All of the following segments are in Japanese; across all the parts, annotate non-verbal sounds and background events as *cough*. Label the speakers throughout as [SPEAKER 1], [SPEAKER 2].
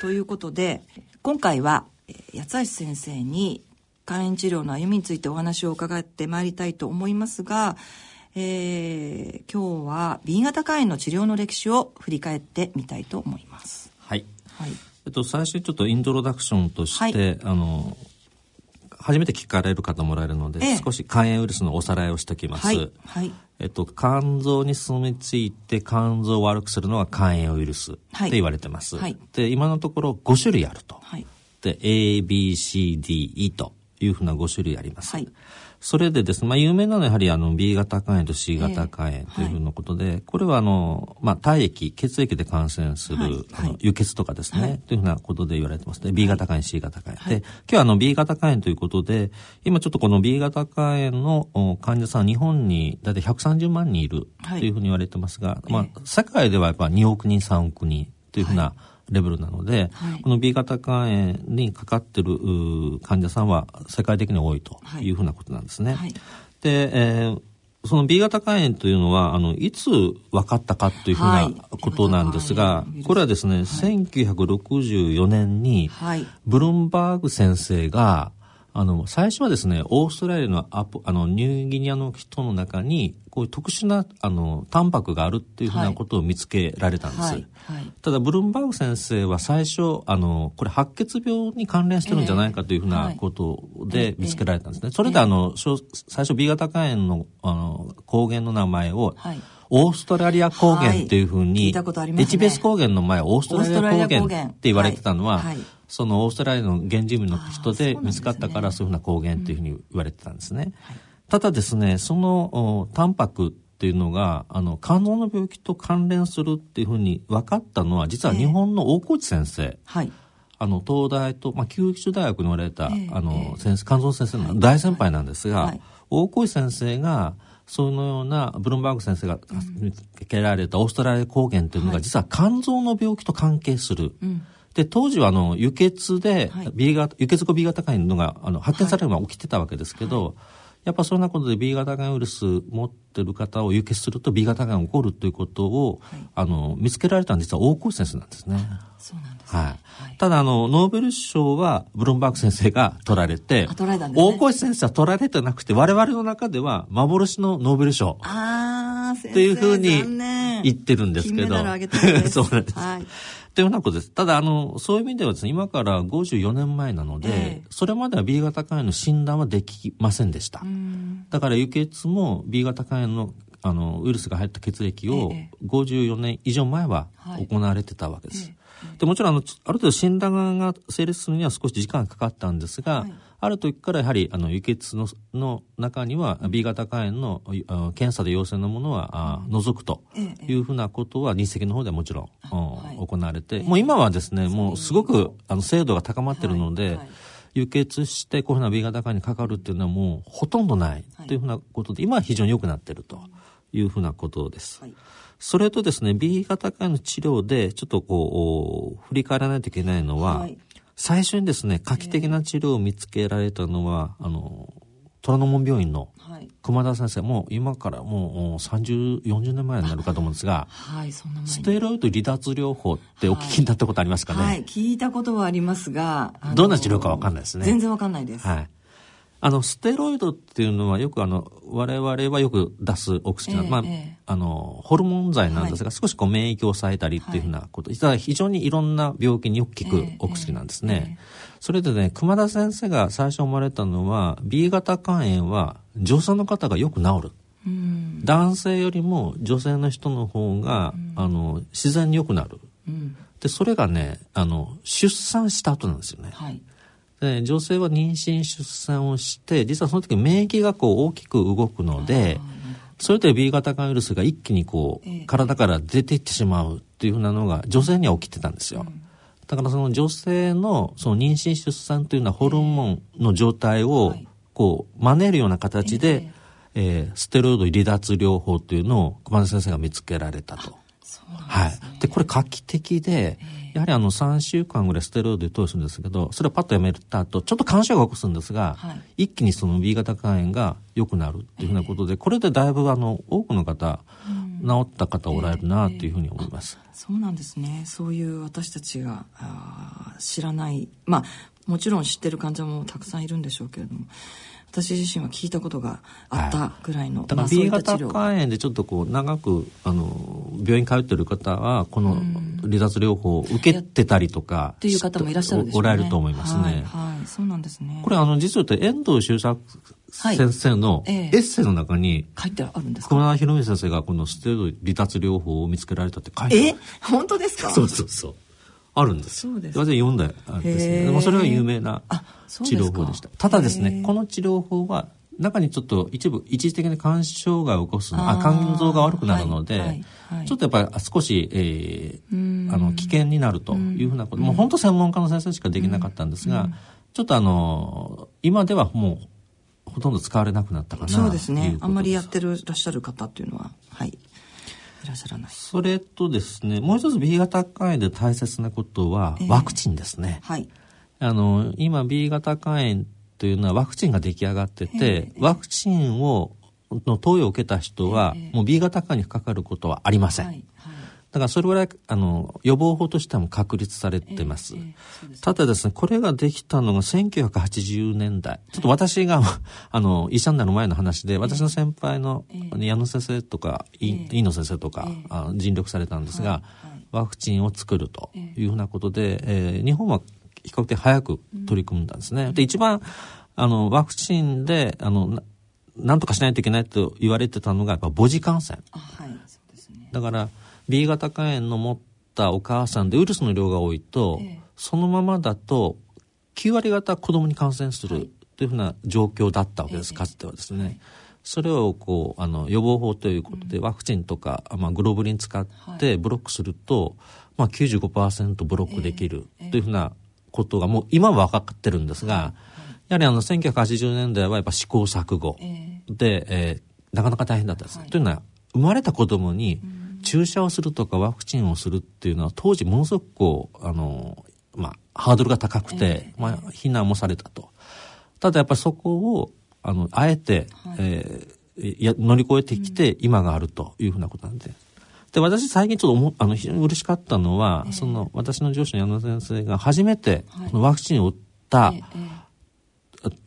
[SPEAKER 1] ということで今回は八橋先生に肝炎治療の歩みについてお話を伺ってまいりたいと思いますが、えー、今日は B 型肝炎の治療の歴史を振り返ってみたいと思います。
[SPEAKER 2] はい。はい。えっと、最初ちょっとイントロダクションとして、はい、あの、初めて聞かれる方もらえるので、ええ、少し肝炎ウイルスのおさらいをしておきます。はい。はい、えっと、肝臓に住み着いて肝臓を悪くするのは肝炎ウイルスって言われてます。はい、で、今のところ5種類あると。はい、で、A、B、C、D、E というふうな5種類あります。はい、それでですね、まあ、有名なのはやはりあの B 型肝炎と C 型肝炎というふうなことで、えーはい、これはあの、まあ、体液、血液で感染する、はい、あの輸血とかですね、はい、というふうなことで言われてますね。B 型肝炎、C 型肝炎。で、今日はあの B 型肝炎ということで、今ちょっとこの B 型肝炎の患者さん、日本に大体130万人いるというふうに言われてますが、まあ、世界ではやっぱ2億人、3億人というふうな、レベルなので、はい、この B 型肝炎にかかってる患者さんは世界的に多いとい。うふうなことなんですね。はい、で、えーその B 型肝炎というのは、あの、いつ分かったかというふうなことなんですが、はい、これはですね、はい、1964年に、ブルンバーグ先生が、あの、最初はですね、オーストラリアのアポあのニューギニアの人の中に、こういう特殊な、あの、タンパクがあるっていうふうなことを見つけられたんです。はいはい、ただ、ブルンバーグ先生は最初、あの、これ白血病に関連してるんじゃないかというふうなことで見つけられたんですね。それで、あの、最初 B 型肝炎の、あの、抗原の名前を、はいオーストラリア高原っていうふうに、エチベス高原の前オーストラリア高原って言われてたのは、はいはい、そのオーストラリアの原住民の人で見つかったからそういうふうな抗原っていうふうに言われてたんですね。ただですね、そのタンパクっていうのが、あの、肝臓の病気と関連するっていうふうに分かったのは、実は日本の大河内先生。えー、はい。あの、東大と、まあ、旧州大学におられた、えー、あの、先生、肝臓先生の大先輩なんですが、はい、大河内先生が、そのようなブルンバーグ先生が見つけられたオーストラリア抗原というのが、実は肝臓の病気と関係する。うん。で、当時はあの、輸血で B 型、はい、輸血後 B 型肝炎のが、あの、発見されるのが起きてたわけですけど、はい、やっぱそんなことで B 型肝ウイルス持ってる方を輸血すると B 型肝が起こるということを、はい、あの、見つけられたのは実は大河先生なんですね。
[SPEAKER 1] そうなんですね。はい。
[SPEAKER 2] ただ、あの、ノーベル賞はブルンバーグ先生が取られて、
[SPEAKER 1] 取られたんですね、
[SPEAKER 2] 大河先生は取られてなくて、我々の中では幻のノーベル賞。
[SPEAKER 1] ああ、
[SPEAKER 2] っていうふうに言ってるんですけど。*laughs*
[SPEAKER 1] そうなんです。
[SPEAKER 2] はい。というようなことです。ただ、あの、そういう意味ではですね、今から54年前なので、えー、それまでは B 型肝炎の診断はできませんでした。だから輸血も B 型肝炎のあのウイルスが入った血液を54年以上前は行われてたわけです。えー、でもちろんあの、ある程度診断が成立するには少し時間がかかったんですが、はいある時からやはりあの輸血のの中には B 型肝炎の検査で陽性のものは除くというふうなことは日赤の方でもちろん、はい、行われて、もう今はですね、もうすごくあの精度が高まっているので、はいはい。輸血してこういうふうな B 型肝炎にかかるっていうのはもうほとんどないというふうなことで、今は非常に良くなっているというふうなことです。はい、それとですね、B 型肝炎の治療でちょっとこう、振り返らないといけないのは、はい最初にですね、画期的な治療を見つけられたのは、あの、虎ノ門病院の熊田先生、もう今からもう30、40年前になるかと思うんですが、はい、そんなステロイド離脱療法ってお聞きになったことありますかね、
[SPEAKER 1] はい、聞いたことはありますが、
[SPEAKER 2] どんな治療かわかんないですね。
[SPEAKER 1] 全然わかんないです。
[SPEAKER 2] はい。あの、ステロイドっていうのはよくあの、我々はよく出すお薬、えー、まあ、えー、あの、ホルモン剤なんですが、はい、少しこう免疫を抑えたりっていうふうなこと、はい、非常にいろんな病気によく効くお薬なんですね。えー、それでね、熊田先生が最初思われたのは、B 型肝炎は女性の方がよく治る。男性よりも女性の人の方が、あの、自然に良くなる。で、それがね、あの、出産した後なんですよね。はいで女性は妊娠出産をして実はその時免疫がこう大きく動くのでそれで B 型肝ウイルスが一気にこう体から出ていってしまうっていうふうなのが女性には起きてたんですよ。だからその女性のその妊娠出産というのはホルモンの状態をこう真似るような形で、えー、ステロイド離脱療法というのを熊田先生が見つけられたと。はい。で、これ画期的で、やはりあの3週間ぐらいステロイドで投与するんですけど、それをパッとやめた後、ちょっと干渉が起こすんですが、はい、一気にその B 型肝炎が良くなるっていうふうなことで、これでだいぶあの多くの方、治った方おられるなというふうに思います、
[SPEAKER 1] えー。えー、そうなんですね。そういう私たちがあ知らない。まあもちろん知ってる患者もたくさんいるんでしょうけれども私自身は聞いたことがあったぐらいの、はい、
[SPEAKER 2] だから B 型肝炎でちょっとこう長くあの病院通ってる方はこの離脱療法を受けてたりとか
[SPEAKER 1] っていう方もいらっしゃる
[SPEAKER 2] ね、おられると思いますね。はい、
[SPEAKER 1] はい、そうなんですね。
[SPEAKER 2] これあの実は遠藤周作先生のエッセイの中に、
[SPEAKER 1] 書いてあるんです
[SPEAKER 2] か小村博美先生がこのステロイド離脱療法を見つけられたって書いてある。
[SPEAKER 1] え本当ですか？*laughs*
[SPEAKER 2] そうそうそう。あるんです。そうです。私読んだんですね。でもそれは有名な治療法でした。ただですね、この治療法は中にちょっと一部一時的に肝障害を起こすあ肝臓が悪くなるので、はい。はい。はい、ちょっとやっぱり少し、えー、あの危険になるというふうなこともう本当専門家の先生しかできなかったんですが、ちょっとあの今ではもうほとんど使われなくなったかな
[SPEAKER 1] そうですね。あんまりやってるらっしゃる方っていうのははいいらっしゃらない。
[SPEAKER 2] それとですねもう一つ B 型肝炎で大切なことはワクチンですね、
[SPEAKER 1] えー、はい。
[SPEAKER 2] あの今 B 型肝炎というのはワクチンが出来上がってて、ワクチンをの投与を受けた人は、もう B 型化にかかることはありません。はいだからそれぐらいあの予防法としても確立されてます。ただですね、これができたのが1980年代。ちょっと私が、*laughs* あの、医者になる前の話で、私の先輩の矢野先生とか、飯野先生とか、あ尽力されたんですが、ワクチンを作るというふうなことで、えー、日本は比較的早く取り組んだんですね。で、一番、あの、ワクチンで、あの、なんとかしないといけないと言われてたのが、やっぱ母子感染。
[SPEAKER 1] はい、そうですね。
[SPEAKER 2] だから、B 型肝炎の持ったお母さんでウイルスの量が多いと、ええ、そのままだと、9割方子供に感染するというふうな状況だったわけです、え、かつてはですね。それをこうあの予防法ということで、ワクチンとか、まあ、グロブリン使ってブロックすると、まあ95%ブロックできるというふうなことがもう今は分かってるんですが、やはりあの1980年代はやっぱ試行錯誤で、えー、なかなか大変だったんです。はい、というのは生まれた子供に注射をするとかワクチンをするっていうのは当時ものすごくこうあの、まあ、ハードルが高くて、まあ、非難もされたと。ただやっぱりそこをあのあえて、はい、えー、や乗り越えてきて今があるというふうなことなんで。で、私最近ちょっと思あの非常に嬉しかったのは、えー、その私の上司の矢野先生が初めてこのワクチンを打った、えー、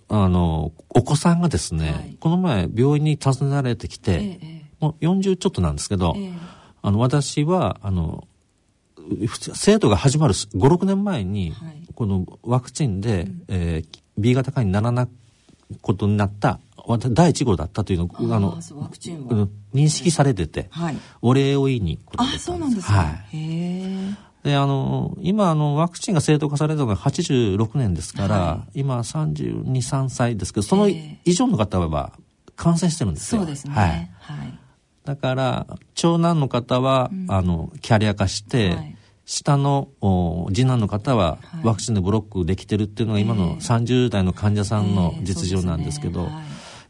[SPEAKER 2] あの、お子さんがですね、はい、この前病院に訪ねられてきて、えー、もう40ちょっとなんですけど、あの、私は、あの、制度が始まる5、6年前に、はい、このワクチンで、うん、えー、B 型化にならなことになった第1号だったというのをあの認識されてて、はい、お礼を言いに
[SPEAKER 1] あそうなんですか、はい、へ
[SPEAKER 2] であの今あのワクチンが正当化されたのが86年ですから、はい、今32、3歳ですけどその以上の方は感染してるんです
[SPEAKER 1] よ。そうですね、はい、はい、
[SPEAKER 2] だから長男の方は、うん、あのキャリア化して、はい。下の次男の方はワクチンでブロックできてるっていうのが今の30代の患者さんの実情なんですけど、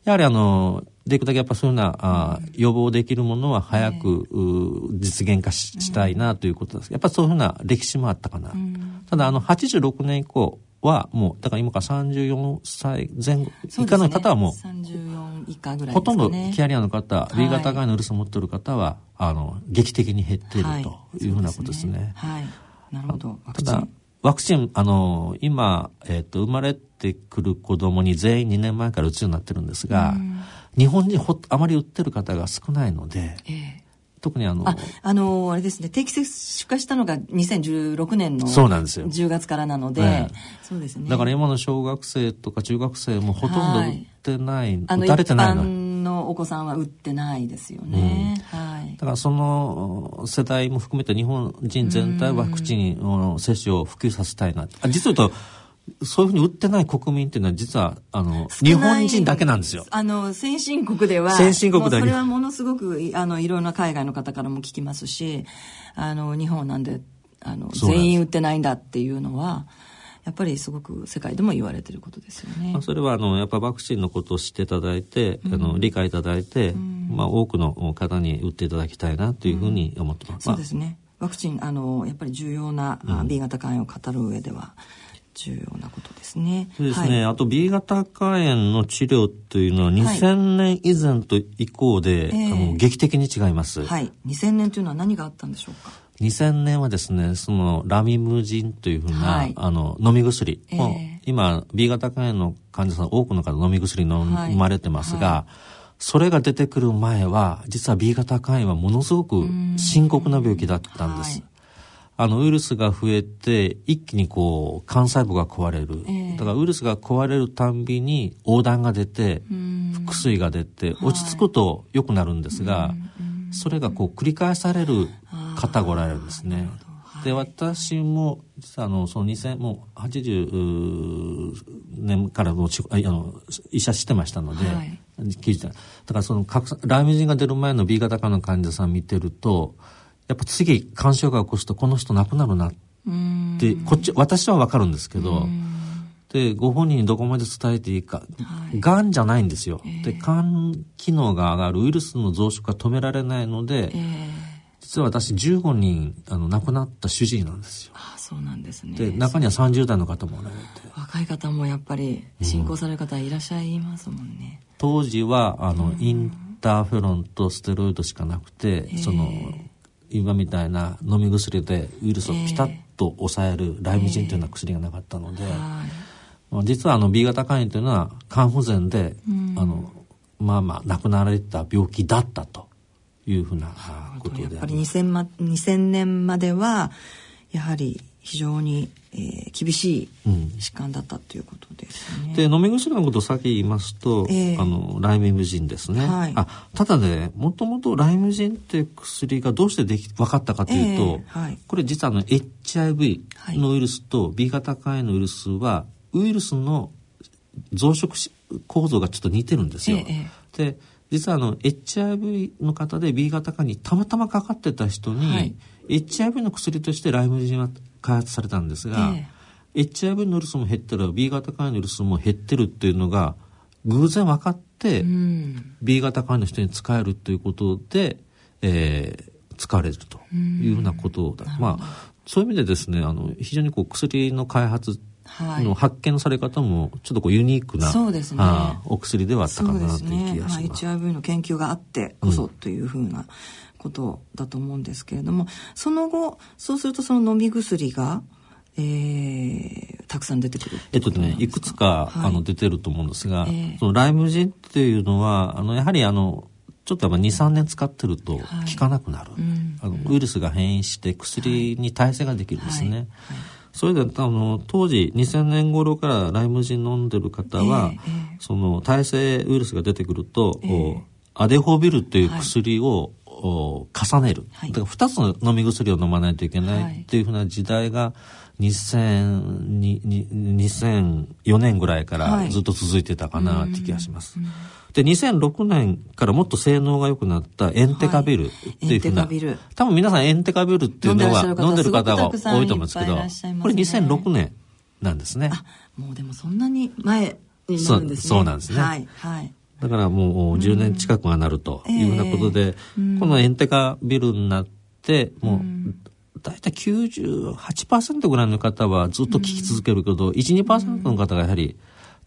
[SPEAKER 2] やはりあの、できるだけやっぱそういうような、あ予防できるものは早く、実現化したいなということです。やっぱそういうふうな歴史もあったかな。ただあの、86年以降はもう、だから今から34歳前後以下の方はもう、う
[SPEAKER 1] 34以下ぐらい、
[SPEAKER 2] ほとんどキャリアの方、B 型がのウイルスを持っている方は、あの、劇的に減っているとい。うふうなことですね。
[SPEAKER 1] はい。なるほど。
[SPEAKER 2] ただ、ワクチン、あの、今、えっ、ー、と、生まれてくる子供に全員2年前から打つようになってるんですが、日本にほあまり打ってる方が少ないので、えー特にあの、
[SPEAKER 1] あ、あのあれですね、定期接種化したのが2016年の
[SPEAKER 2] そうなんですよ
[SPEAKER 1] 10月からなので、ええ、そうですね。
[SPEAKER 2] だから今の小学生とか中学生もほとんど打ってない、はい、打たれてないの。
[SPEAKER 1] のお子さんは打ってないですよね。うん、はい。
[SPEAKER 2] だからその世代も含めて日本人全体ワクチンの接種を普及させたいな。あ実は言うと、そういうふうに売ってない国民っていうのは実はあの日本人だけなんですよ。
[SPEAKER 1] あの先進国では
[SPEAKER 2] 先進国で
[SPEAKER 1] はそれはものすごくあのいろんな海外の方からも聞きますし、あの日本なんであの全員売ってないんだっていうのは。やっぱりすごく世界でも言われてることですよね。
[SPEAKER 2] それはあのやっぱワクチンのことを知っていただいて、うん、あの理解いただいて、うん、まあ多くの方に打っていただきたいなというふうに思ってます。
[SPEAKER 1] うん、そうですね。ワクチンあのやっぱり重要な、うん、B 型肝炎を語る上では重要なことですね。
[SPEAKER 2] そうですね。はい、あと B 型肝炎の治療というのは2000年以前と以降で、はい、あの劇的に違います。
[SPEAKER 1] はい。2000年というのは何があったんでしょうか
[SPEAKER 2] ？2000年はですね、そのラミムジンというふうな、はい、あの飲み薬、えー、今 B 型肝炎の患者さん多くの方飲み薬飲まれてますが、はい、それが出てくる前は実は B 型肝炎はものすごく深刻な病気だったんです。あのウイルスが増えて一気にこう幹細胞が壊れる、えー、だからウイルスが壊れるたんびに横断が出て腹水が出て落ち着くと良くなるんですが、はい、それがこう繰り返される方がおられるんですね。で私も実はあのその2000もう80年からのあの医者してましたので、はい、聞いただからそのライムジンが出る前の B 型化の患者さん見てるとやっぱ次肝症が起こすとこの人亡くなるなってこっち私は分かるんですけどでご本人にどこまで伝えていいか、はい、がんじゃないんですよ、えー、で肝機能が上がるウイルスの増殖が止められないので、えー、実は私15人あの亡くなった主治医なんですよ。
[SPEAKER 1] あそうなんですね。
[SPEAKER 2] で中には30代の方もおられて。
[SPEAKER 1] 若い方もやっぱり進行される方いらっしゃいますもんね、
[SPEAKER 2] うん、当時はあの、インターフェロンとステロイドしかなくて、その今みたいな飲み薬でウイルスをピタッと抑えるライムジンというような薬がなかったので、まあ、実はあの B 型肝炎というのは肝不全で、あのまあまあ亡くなられた病気だったというふうなことでやっ
[SPEAKER 1] ぱり 2000, ま2000年まではやはり非常にえー、厳しい疾患だったということですね。
[SPEAKER 2] うん、で飲み薬のことを先言いますと、えー、あのライムジンですね。はい、あただねもともとライムジンって薬がどうしてでき分かったかというと、えーはい、これ実はあの HIV のウイルスと B 型肝炎のウイルスはウイルスの増殖構造がちょっと似てるんですよ。えー、で実はあの HIV の方で B 型肝にたまたまかかってた人に、はい、HIV の薬としてライムジンは開発されたんですが、ええ、HIV のウイルスも減ってる B 型肝炎のウイルスも減ってるっていうのが偶然分かって、うん、B 型肝炎の人に使えるということで、えー、使われるというふうなことだ、まあそういう意味でですねあの非常にこう薬の開発の発見され方もちょっとこうユニークな、そうですね、お薬ではあったかなという気がします。
[SPEAKER 1] ね。まあ、HIV の研究があってこそというふうなことだと思うんですけれども、その後そうするとその飲み薬がえー、たくさん出てくる。
[SPEAKER 2] えっとねいくつか、はい、あの出てると思うんですが、えー、そのライムジンっていうのはあのやはりあのちょっと23年使ってると効かなくなる、はいあのウイルスが変異して薬に耐性ができるんですね、はい。それであの当時2000年頃からライムジン飲んでる方は、えー、その耐性ウイルスが出てくると、えー、アデホビルという薬を、重ねる、はい、だから2つの飲み薬を飲まないといけないっていうふうな時代が2004年ぐらいからずっと続いてたかなって気がします。で2006年からもっと性能が良くなったエンテカビルっていうふうな、はい、多分皆さんエンテカビルっていうのは飲んでる方が多いと思うんですけど、ね、これ2006年なんですね。
[SPEAKER 1] もうでもそんなに前になるんですね。
[SPEAKER 2] そうなんですね。はい。はいだからもう10年近くがなるというふうなことで、うん、このエンテカビルになって、もう、大体98%ぐらいの方はずっと効き続けるけど、うん、1、2%の方がやはり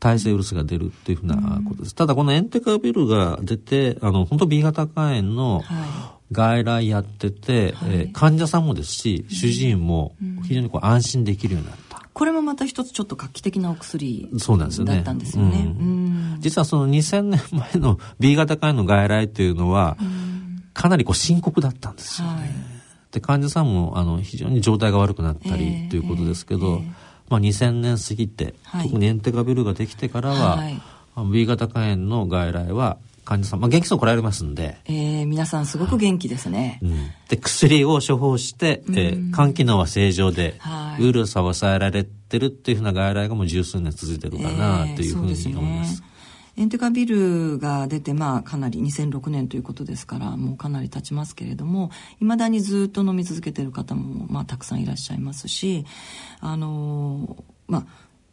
[SPEAKER 2] 耐性ウイルスが出るっていうふうなことです。ただこのエンテカビルが出て、あの、本当 B 型肝炎の外来やってて、はい、えー、患者さんもですし、主治医も非常にこう安心できるようになった。
[SPEAKER 1] これもまた一つちょっと画期的なお薬そうなんですよね。だったんですよね。うん、
[SPEAKER 2] 実はその2000年前の B 型肝炎の外来っていうのは、かなりこう深刻だったんですよね。はい、で患者さんもあの非常に状態が悪くなったりということですけど、えーえー、まあ、2000年過ぎて、はい、特にエンテガビルができてからは、はい、B 型肝炎の外来は患者さん、まあ、元気そう来られますんで。
[SPEAKER 1] えー、皆さんすごく元気ですね。
[SPEAKER 2] うん、で、薬を処方して、えー、肝機能は正常で、はい、ウイルスは抑えられてるっていうふうな外来がもう十数年続いてるかなというふうに思います。えー
[SPEAKER 1] エンテカビルが出て、まあ、かなり2006年ということですからもうかなり経ちますけれどもいまだにずっと飲み続けてる方も、まあ、たくさんいらっしゃいますしあのまあ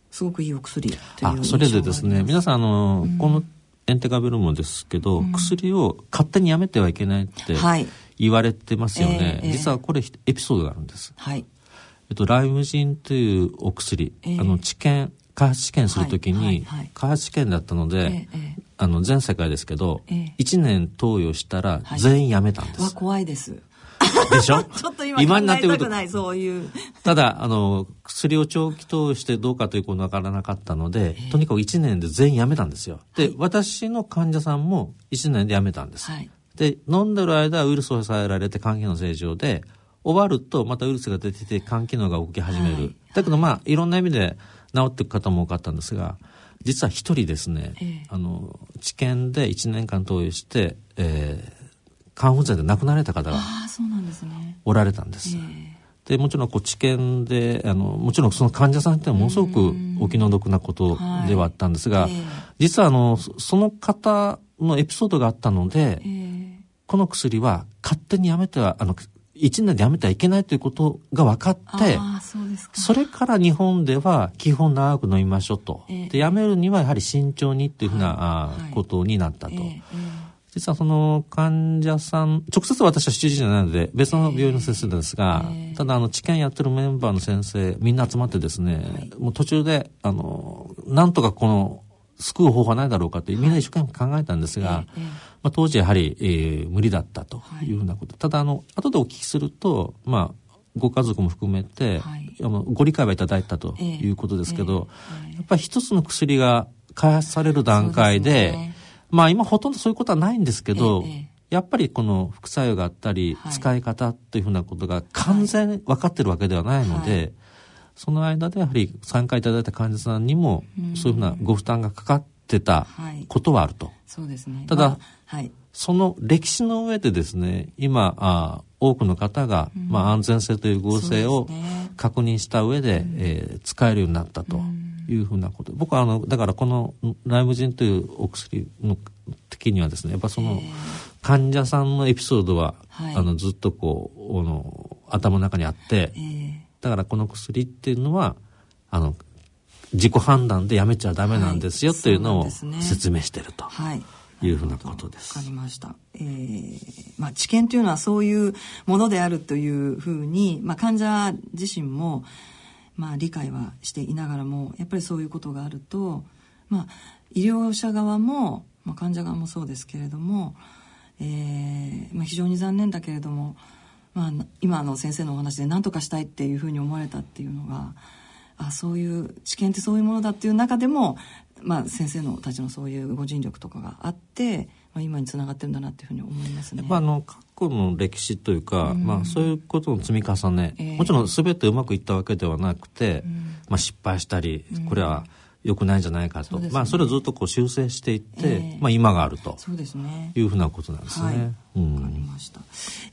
[SPEAKER 1] すごくいいお薬というあ
[SPEAKER 2] それでですね皆さんあの、うん、このエンテカビルもですけど、うん、薬を勝手にやめてはいけないって言われてますよね、はいえー、実はこれエピソードがあるんです。はい、えっと、ライムジンというお薬、えー、あの治験開発試験するときに、開発試験だったので、えー、あの全世界ですけど、えー、1年投与したら全員やめたんです。は
[SPEAKER 1] い、怖いです。
[SPEAKER 2] でしょ？*laughs*
[SPEAKER 1] ちょっと今今になってくると。そういう。
[SPEAKER 2] ただ、あの、薬を長期投与してどうかということわからなかったので、とにかく1年で全員やめたんですよ。で、はい、私の患者さんも1年でやめたんです。はい、で、飲んでる間はウイルスを抑えられて肝機能正常で、終わるとまたウイルスが出てて肝機能が動き始める。はい、だけどまあ、いろんな意味で治っていく方も多かったんですが、実は一人ですね、ええ、あの、治験で1年間投与して、えー、肝不全で亡くなられた方がおられたんです。でもちろんこう治験であのもちろんその患者さんってものすごくお気の毒なことではあったんですが、実はあのその方のエピソードがあったので、この薬は勝手にやめてはあの1年でやめてはいけないということが分かってそれから日本では基本長く飲みましょうと、でやめるにはやはり慎重にっていうふうな、はい、ことになったと。実はその患者さん、直接私は主治医じゃないので、別の病院の先生ですが、えー、ただあの、治験やってるメンバーの先生、みんな集まってですね、はい、もう途中で、あの、なんとかこの、救う方法はないだろうかって、みんな一生懸命考えたんですが、えー、まあ、当時やはり、えー、無理だったとい。うふうなこと。はい、ただあの、後でお聞きすると、まあ、ご家族も含めて、はい、ご理解はいただいたということですけど、やっぱり一つの薬が開発される段階で、まあ今ほとんどそういうことはないんですけど、ええ、やっぱりこの副作用があったり、はい、使い方というふうなことが完全に分かってるわけではないので、はい、その間でやはり参加いただいた患者さんにも、そういうふうなご負担がかかってたことはあると。はい、
[SPEAKER 1] そうですね。
[SPEAKER 2] ただ、まあ、はい、その歴史の上でですね、今、あ多くの方が、うん、まあ安全性という合成を確認した上で、で、ね、えー、使えるようになったと。うんいうふうなこと。僕はあの、だからこのライムジンというお薬の時にはですね、やっぱその患者さんのエピソードは、あの、ずっとこう、あの、頭の中にあって、だからこの薬っていうのは、あの、自己判断でやめちゃダメなんですよ、というのを説明してると。はい。いうふうなことです。
[SPEAKER 1] わかりました。えー、まあ治験というのはそういうものであるというふうに、まあ患者自身も、まあ、理解はしていながらもやっぱりそういうことがあると、まあ、医療者側も、まあ、患者側もそうですけれども、えーまあ、非常に残念だけれども、まあ、今の先生のお話で何とかしたいっていうふうに思われたっていうのがあそういう知見ってそういうものだっていう中でも、まあ、先生のたちのそういうご尽力とかがあって。今につながってるんだなっていうふうに思いますね。
[SPEAKER 2] やっぱあの去の歴史というか、うん、まあ、そういうことの積み重ね、えー、もちろん全てうまくいったわけではなくて、うん、まあ、失敗したり、これは良くないんじゃないかと、ね、まあ、それをずっとこう修正していって、えー、まあ、今があるとそうです、ね、いうふうなことなんですね。はい、
[SPEAKER 1] うん、かりました。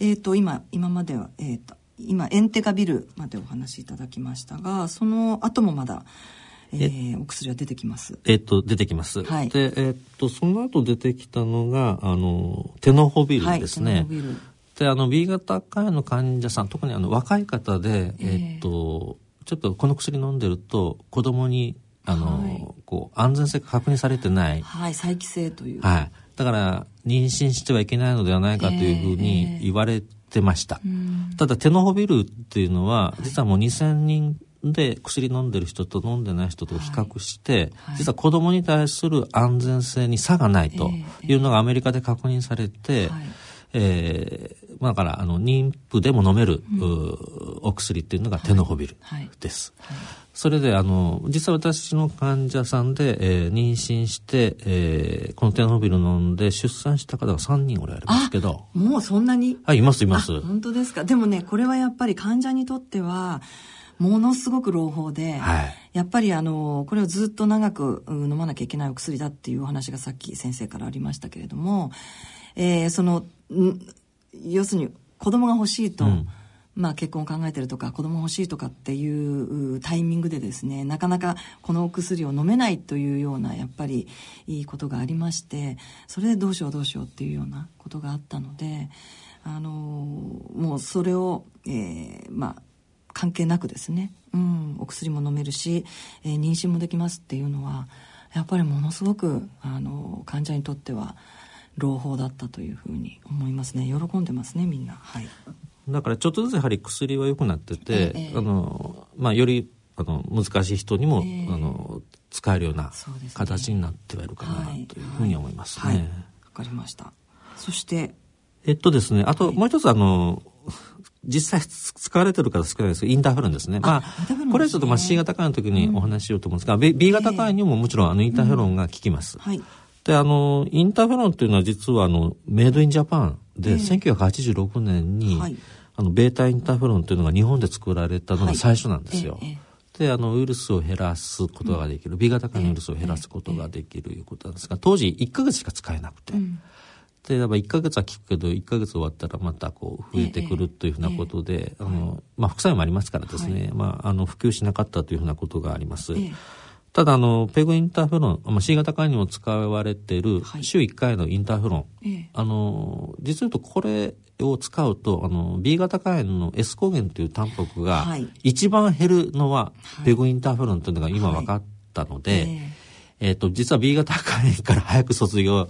[SPEAKER 1] えっ、ー、と今今までは、えーと、今エンテカビルまでお話しいただきましたがその後もまだえー、お薬は出てきます。
[SPEAKER 2] えっと、出てきます。はい、で、えー、っと、その後出てきたのが、あの、テノホビルですね。はい、で、あの、B 型肝炎の患者さん、特にあの、若い方で、えー、っと、ちょっとこの薬飲んでると、子供に、あの、はい、こう、安全性が確認されてない。
[SPEAKER 1] はい、再帰性という。
[SPEAKER 2] はい。だから、妊娠してはいけないのではないかというふうに言われてました。えー、ただ、テノホビルっていうのは、実はもう2000人で薬飲んでる人と飲んでない人と比較して、はい、実は子供に対する安全性に差がないというのがアメリカで確認されて、はい、えー、だからあの妊婦でも飲める、うん、お薬っていうのがテノホビルです。はい。はい、それであの実は私の患者さんで、えー、妊娠して、えー、このテノホビル飲んで出産した方が3人おられますけど。
[SPEAKER 1] もうそんなに？
[SPEAKER 2] はいいますいます。
[SPEAKER 1] 本当ですか。でもねこれはやっぱり患者にとってはものすごく朗報で、はい、やっぱりあのこれをずっと長く飲まなきゃいけないお薬だっていうお話がさっき先生からありましたけれども、えー、その要するに子供が欲しいと、うん、まあ、結婚を考えてるとか子供欲しいとかっていうタイミングでですねなかなかこのお薬を飲めないというようなやっぱりいいことがありましてそれでどうしようどうしようっていうようなことがあったのであのもうそれを、えー、まあ関係なくですね、うん、お薬も飲めるし、えー、妊娠もできますっていうのはやっぱりものすごくあの患者にとっては朗報だったというふうに思いますね。喜んでますねみんな。はい。
[SPEAKER 2] だからちょっとずつやはり薬は良くなってて、えー、あの、まあ、よりあの難しい人にも、えー、あの使えるような形になってはいるかなというふうに思いますね。わ、はい。はい、
[SPEAKER 1] かりました。そして
[SPEAKER 2] えっとですね、あともう一つあの、実際使われてる方少ないですけど、インターフェロンですね。まあ、ね、これちょっとまあ C 型肝炎の時にお話ししようと思うんですが、うん、B 型肝炎にももちろんあのインターフェロンが効きます。うんはい、で、あの、インターフェロンっていうのは実はあの、メイドインジャパンで、1986年に、はい、あの、ベータインターフェロンというのが日本で作られたのが最初なんですよ。はいで、あの、ウイルスを減らすことができる、B 型肝ウイルスを減らすことができるいうことなんですが、当時1ヶ月しか使えなくて、うんで、やっぱ1ヶ月は効くけど、1ヶ月終わったらまたこう増えてくるというふうなことで、ええ、あの、まあ、副作用もありますからですね、はい、まあ、あの、普及しなかったというふうなことがあります。え、ただ、あの、ペグインターフェロン、まあ、C 型肝にも使われてい。る、週1回のインターフェロン、あの、実を言うとこれを使うと、あの、B 型肝炎の S 抗原というタンパクが、一番減るのは、ペグインターフェロンというのが今分かったので、えっ、ー、と、実は B 型肝炎から早く卒業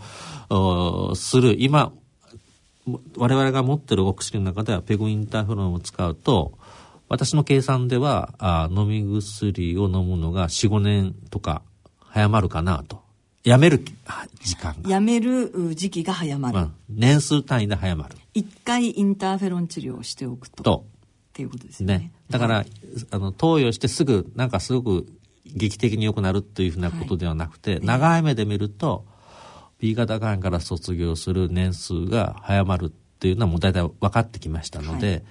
[SPEAKER 2] する、今、我々が持ってるお薬の中ではペグインターフロンを使うと、私の計算では、あ飲み薬を飲むのが4、5年とか早まるかなと。やめる時間
[SPEAKER 1] が。やめる時期が早まる。うん、
[SPEAKER 2] 年数単位で早まる。
[SPEAKER 1] 一回インターフェロン治療をしておくと。と。っていうことですね。ね
[SPEAKER 2] だから、あの、投与してすぐ、なんかすごく劇的に良くなるっていうふうなことではなくて、はい、長い目で見ると、B 型がんから卒業する年数が早まるっていうのはもう大体分かってきましたので、はい、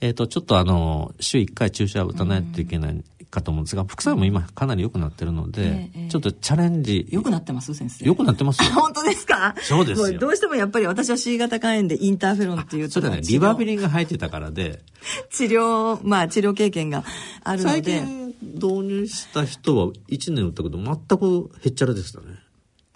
[SPEAKER 2] えっ、ー、と、ちょっとあの、週1回注射を打たないといけないかと思うんですが、副作用も今かなり良くなってるので、えー、ちょっとチャレンジ。
[SPEAKER 1] 良くなってます先生。
[SPEAKER 2] 良くなってますよ。*laughs*
[SPEAKER 1] 本当ですか？
[SPEAKER 2] そうですよ。
[SPEAKER 1] どうしてもやっぱり私は C 型肝炎でインターフェロンっていう
[SPEAKER 2] それはね、リバビリンが入ってたからで。
[SPEAKER 1] 治療、まあ治療経験があるので。最
[SPEAKER 2] 近導入した人は1年打ったけど全くへっちゃらでしたね。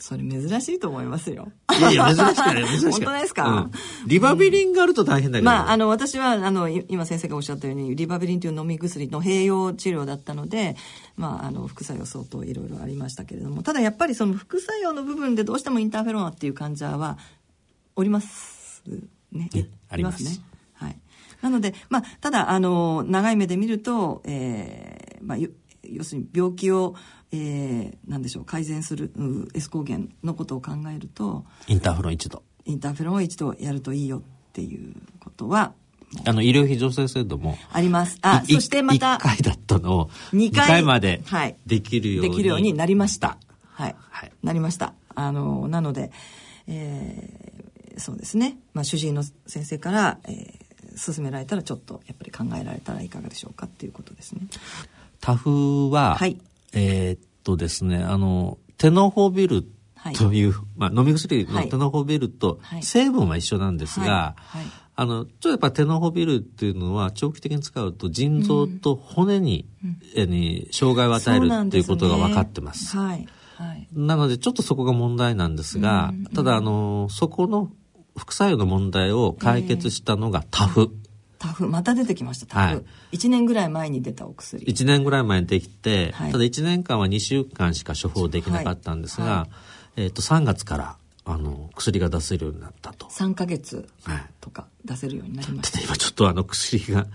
[SPEAKER 1] それ珍しいと思いますよ。
[SPEAKER 2] いやいや、珍しくない、*laughs* 珍しくない。
[SPEAKER 1] 本当ですか、うん、
[SPEAKER 2] リバビリンがあると大変だけど。
[SPEAKER 1] まあ、あの、私は、あの、今先生がおっしゃったように、リバビリンという飲み薬の併用治療だったので、まあ、あの、副作用相当いろいろありましたけれども、ただやっぱりその副作用の部分でどうしてもインターフェロンっていう患者はおりますね。
[SPEAKER 2] ねありますね。
[SPEAKER 1] はい。なので、まあ、ただ、あの、長い目で見ると、えー、まあ、要するに病気を、えー、なんでしょう改善する、う S 抗原のことを考えると
[SPEAKER 2] インターフェロン一度。
[SPEAKER 1] インターフェロンを一度やるといいよっていうことは
[SPEAKER 2] あの医療費助成制度も
[SPEAKER 1] あります。あそしてまた
[SPEAKER 2] 1回だったのを2回 ,2 回までできるように、
[SPEAKER 1] はい、できるようになりました。はい、はい、なりました。あのなので、えー、そうですね、まあ、主治医の先生から、えー、勧められたらちょっとやっぱり考えられたらいかがでしょうかっていうことですね。
[SPEAKER 2] タフは、はい、えー、っとですね、あの、テノホビルという、はい、まあ、飲み薬のテノホビルと成分は一緒なんですが、あの、ちょっとやっぱテノホビルっていうのは長期的に使うと腎臓と骨に、うん、に障害を与えるっていうことが分かってます。はい。はい、なのでちょっとそこが問題なんですが、うん。うん、ただあの、そこの副作用の問題を解決したのがタフ。
[SPEAKER 1] タフまた出てきましたタフ、はい、1年ぐらい前に出たお薬。
[SPEAKER 2] 1年ぐらい前にできて、はい、ただ1年間は2週間しか処方できなかったんですが、はい、えー、と3月からあの薬が出せるようになったと。
[SPEAKER 1] 3か月とか出せるようになりました、
[SPEAKER 2] はい、今ちょっとあの薬が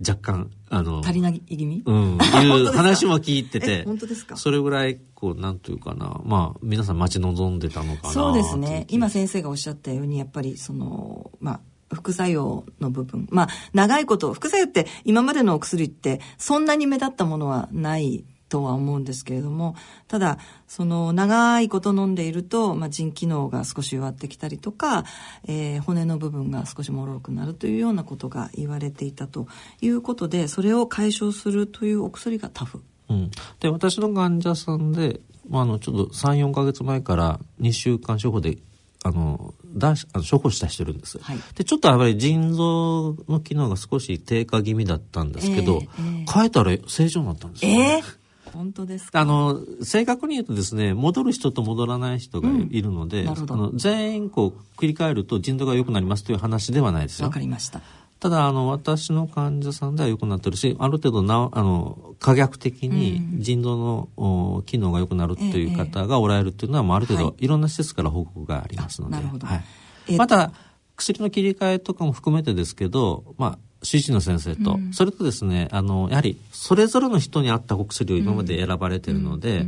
[SPEAKER 2] 若干あの
[SPEAKER 1] 足りない気味？
[SPEAKER 2] うんいう話も聞いてて
[SPEAKER 1] 本当ですか？
[SPEAKER 2] それぐらいこうなんというかなまあ皆さん待ち望んでたのかな
[SPEAKER 1] そうですね。今先生がおっしゃったようにやっぱりそのまあ副作用の部分。まあ、長いこと、副作用って今までのお薬ってそんなに目立ったものはないとは思うんですけれども、ただ、その長いこと飲んでいると、まあ、腎機能が少し弱ってきたりとか、えー、骨の部分が少しもろくなるというようなことが言われていたということで、それを解消するというお薬がタフ。
[SPEAKER 2] うん、で私の患者さんで、まあ、あのちょっと34か月前から2週間処方であのだあの処方した人いるんです、はい、でちょっとやっぱり腎臓の機能が少し低下気味だったんですけど、えーえー、変えたら正常になったんですよ、
[SPEAKER 1] ね、え？ー、本当です
[SPEAKER 2] あの正確に言うとですね戻る人と戻らない人がいるので、うん、あの全員こう繰り返ると腎臓が良くなりますという話ではないですよ。
[SPEAKER 1] わかりました
[SPEAKER 2] ただあの私の患者さんでは良くなってるしある程度なあの可逆的に腎臓の、機能が良くなるという方がおられるっていうのは、もうある程度、い、ろんな施設から報告がありますので、はい、また薬の切り替えとかも含めてですけど、まあ、主治医の先生と、うん、それとですね、あの、やはり、それぞれの人に合ったお薬を今まで選ばれているので、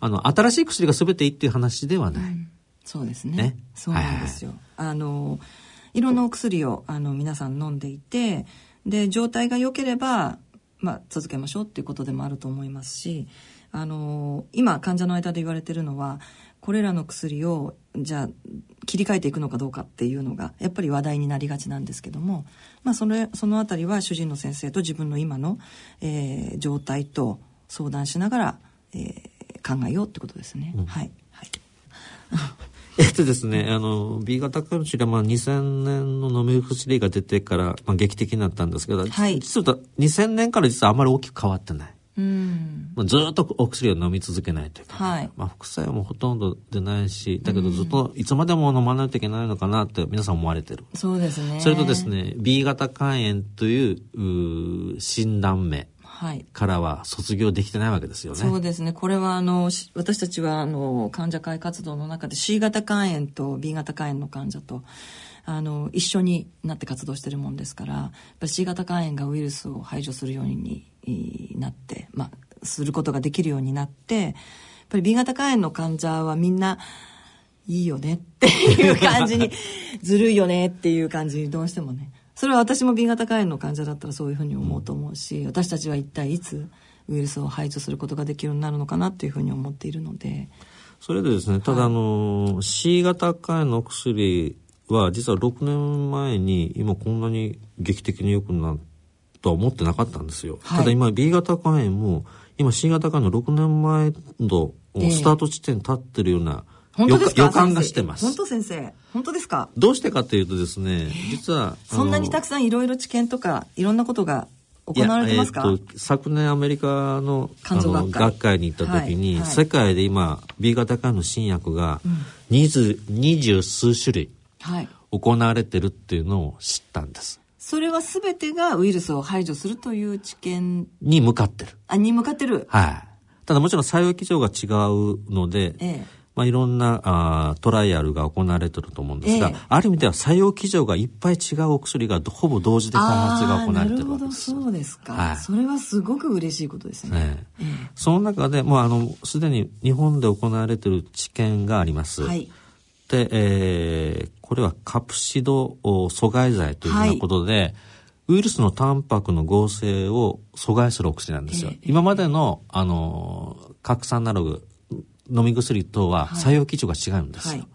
[SPEAKER 2] あの、新しい薬が全ていいっていう話ではない。
[SPEAKER 1] そうですね。ね。そうなんですよ。はいはい、あの、いろんなお薬を、あの、皆さん飲んでいて、で、状態が良ければ、まあ、続けましょうっていうことでもあると思いますし、あの、今、患者の間で言われてるのは、これらの薬をじゃあ切り替えていくのかどうかっていうのがやっぱり話題になりがちなんですけども、まあ、そのそのあたりは主治医の先生と自分の今の、えー、状態と相談しながら、えー、考えようってことですね。うん、はい、はい
[SPEAKER 2] えっとですね、あの、B 型肝腫はまあ2000年の飲み薬が出てから、まあ、劇的になったんですけど、はい、実は2000年から実はあまり大きく変わってない。うん。まあ、ずっとお薬を飲み続けないというか、はい、まあ、副作用もほとんど出ないしだけどずっといつまでも飲まないといけないのかなって皆さん思われてる。
[SPEAKER 1] そうですね。
[SPEAKER 2] それとですね B 型肝炎という診断名からは卒業できてないわけですよね。
[SPEAKER 1] そうですね。これはあの私たちはあの患者会活動の中で C 型肝炎と B 型肝炎の患者とあの一緒になって活動してるもんですからやっぱり C 型肝炎がウイルスを排除するようになって、まあ、することができるようになって、やっぱり B 型肝炎の患者はみんな、いいよねっていう感じに、ずるいよねっていう感じにどうしてもね。それは私も B 型肝炎の患者だったらそういうふうに思うと思うし、私たちは一体いつウイルスを排除することができるようになるのかなっていうふうに思っているので。
[SPEAKER 2] それでですね、ただあの、はい、C 型肝炎の薬は実は6年前に今こんなに劇的に良くなってとは思ってなかったんですよ。はい、ただ今 B 型肝炎も今 C 型肝炎の6年前のスタート地点立ってるような、
[SPEAKER 1] えー、
[SPEAKER 2] 予感がしてます。
[SPEAKER 1] 本当先生本当ですか？
[SPEAKER 2] どうしてかというとですね、実は。
[SPEAKER 1] そんなにたくさんいろいろ知見とかいろんなことが行われてますか、えー、
[SPEAKER 2] 昨年アメリカの学会に行った時に、はいはい、世界で今 B 型肝の新薬が二十,、二十数種類行われてるっていうのを知ったんです。
[SPEAKER 1] それは全てがウイルスを排除するという知見
[SPEAKER 2] に向かってる。
[SPEAKER 1] あ、に向かってる。
[SPEAKER 2] はい。ただもちろん採用基準が違うので、ええ、まあ、いろんなあトライアルが行われてると思うんですが、ええ、ある意味では採用基準がいっぱい違うお薬がほぼ同時で開発が行われてるわけです。
[SPEAKER 1] そうですか、はい。それはすごく嬉しいことですね。
[SPEAKER 2] ええ、その中で、もうあの、すでに日本で行われてる知見があります。はい。で、えー、これはカプシド阻害剤というようなことで、はい、ウイルスのタンパクの合成を阻害するお薬なんですよ。えー、今までの、あの、核酸アナログ、飲み薬とは作用基準が違うんですよ。はい、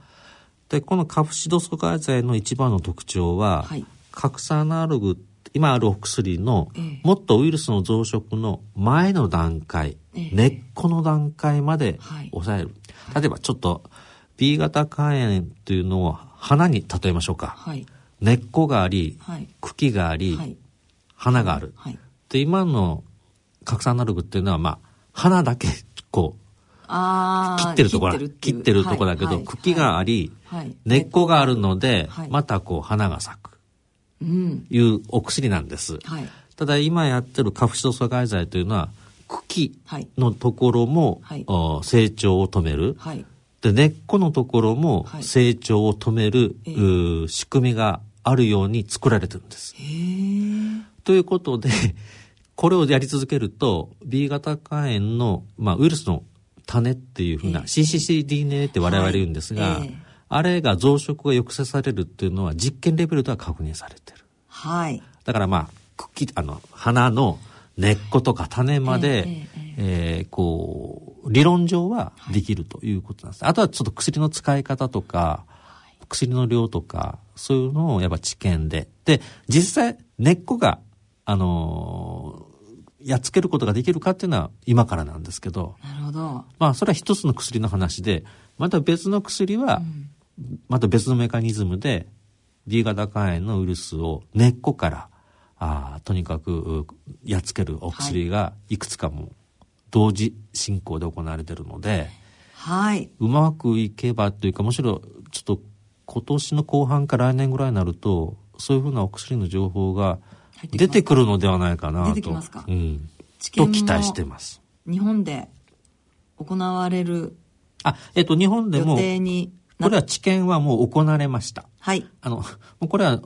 [SPEAKER 2] で、このカプシド阻害剤の一番の特徴は、はい、核酸アナログ今あるお薬の、もっとウイルスの増殖の前の段階、えー、根っこの段階まで抑える。例えばちょっと B 型肝炎というのを花に例えましょうか。はい、根っこがあり、はい、茎があり、はい、花がある。はい、で、今の核酸アナログっていうのは、まあ、花だけ、こう、切ってるところ、切ってるところだけど、茎があり、根っこがあるので、またこう、花が咲く。うん、いうお薬なんです。ただ、今やってるカフシド阻害剤というのは、茎のところも、成長を止める。で根っこのところも成長を止める、はい、仕組みがあるように作られてるんです。ということでこれをやり続けると B 型肝炎の、まあ、ウイルスの種っていうふうな CCCDNA って我々言うんですが、はい、あれが増殖が抑制されるっていうのは実験レベルでは確認されてる。はい。だからまあ茎あの花の根っことか種まで、えー、えー、こう、理論上はできるということなんです。はい、あとはちょっと薬の使い方とか、薬の量とか、そういうのをやっぱ知見で。で、実際根っこが、あのー、やっつけることができるかっていうのは今からなんですけど。
[SPEAKER 1] なるほど。
[SPEAKER 2] まあ、それは一つの薬の話で、また別の薬は、また別のメカニズムで、D 型肝炎のウイルスを根っこからあとにかくやっつけるお薬がいくつかも同時進行で行われているので、はい、うまくいけばというかむしろちょっと今年の後半か来年ぐらいになるとそういうふうなお薬の情報が出てくるのではないかなと。うん、と期待してます。
[SPEAKER 1] 日本で行われる
[SPEAKER 2] あ、えっと、日本でも、これは治験はもう行われました。
[SPEAKER 1] はい。
[SPEAKER 2] あの、もうこれは、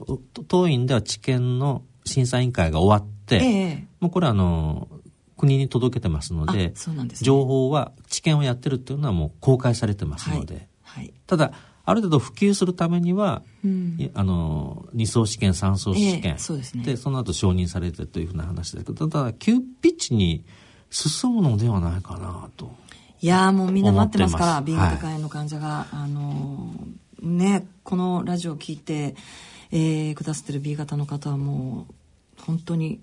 [SPEAKER 2] 当院では治験の審査委員会が終わって、ええ、もうこれはあの、国に届けてますので、です、ね、情報は、治験をやってるっていうのはもう公開されてますので、はい、はい、ただ、ある程度普及するためには、うん、あの二層試験三層試験、えー、そうですね、でその後承認されてというふうな話ですけどただ急ピッチに進むのではないかなと
[SPEAKER 1] いやもうみんな待ってますから B 型肝炎の患者が、はい、あのねこのラジオを聞いて、えー、くださってる B 型の方はもう本当に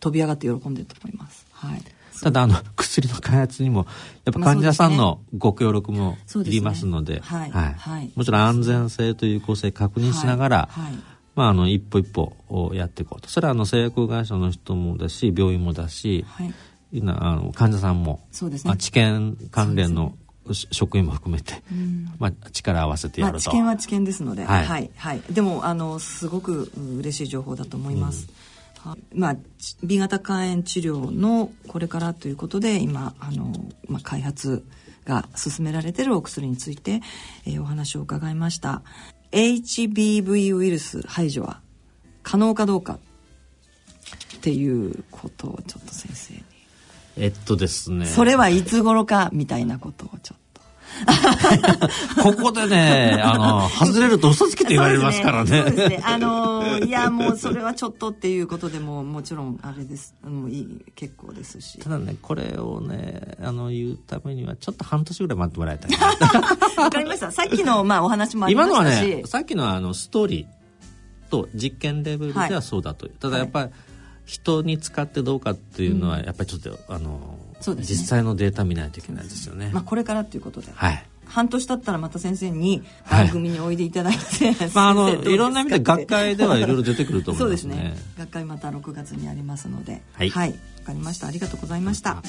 [SPEAKER 1] 飛び上がって喜んでると思います。はい。
[SPEAKER 2] ただあの薬の開発にもやっぱ患者さんのご協力もいりますので、はい、はい、もちろん安全性と有効性確認しながら、はい、まあ、あの一歩一歩をやっていこうと。それはあの製薬会社の人もだし病院もだし、はい、あの患者さんもそうです、ね、まあ、治験関連の職員も含めて、まあ、力を合わせてやると、まあ、
[SPEAKER 1] 治験は治験ですので、はい、はい、はい、でもあのすごく嬉しい情報だと思います。うんまあ、B 型肝炎治療のこれからということで今あの、まあ、開発が進められているお薬について、えー、お話を伺いました。HBV ウイルス排除は可能かどうかっていうことをちょっと先生に。
[SPEAKER 2] えっとですね。
[SPEAKER 1] それはいつ頃かみたいなことをちょっと *laughs*
[SPEAKER 2] ここでね、あの、外れると嘘つきって言われますからね。
[SPEAKER 1] そうですね。あの、いや、もうそれはちょっとっていうことでも、もちろんあれです。もういい、結構ですし。
[SPEAKER 2] ただね、これをね、あの、言うためには、ちょっと半年ぐらい待ってもらいたい。*laughs*
[SPEAKER 1] わかりました。さっきの、まあ、お話もありましたし。今のはね、
[SPEAKER 2] さっきのあの、ストーリーと実験レベルではそうだと。はい、ただやっぱり、はい人に使ってどうかっていうのはやっぱりちょっと、あの、ね、実際のデータ見ないといけないですよね。
[SPEAKER 1] まあこれからということで。はい。半年経ったらまた先生に番組においでいただいて、はい、
[SPEAKER 2] まああのいろんな意味で学会ではいろいろ出てくると思います、ね、
[SPEAKER 1] そうですね。学会また6月にありますので。はい。わ、はい、かりました。ありがとうございました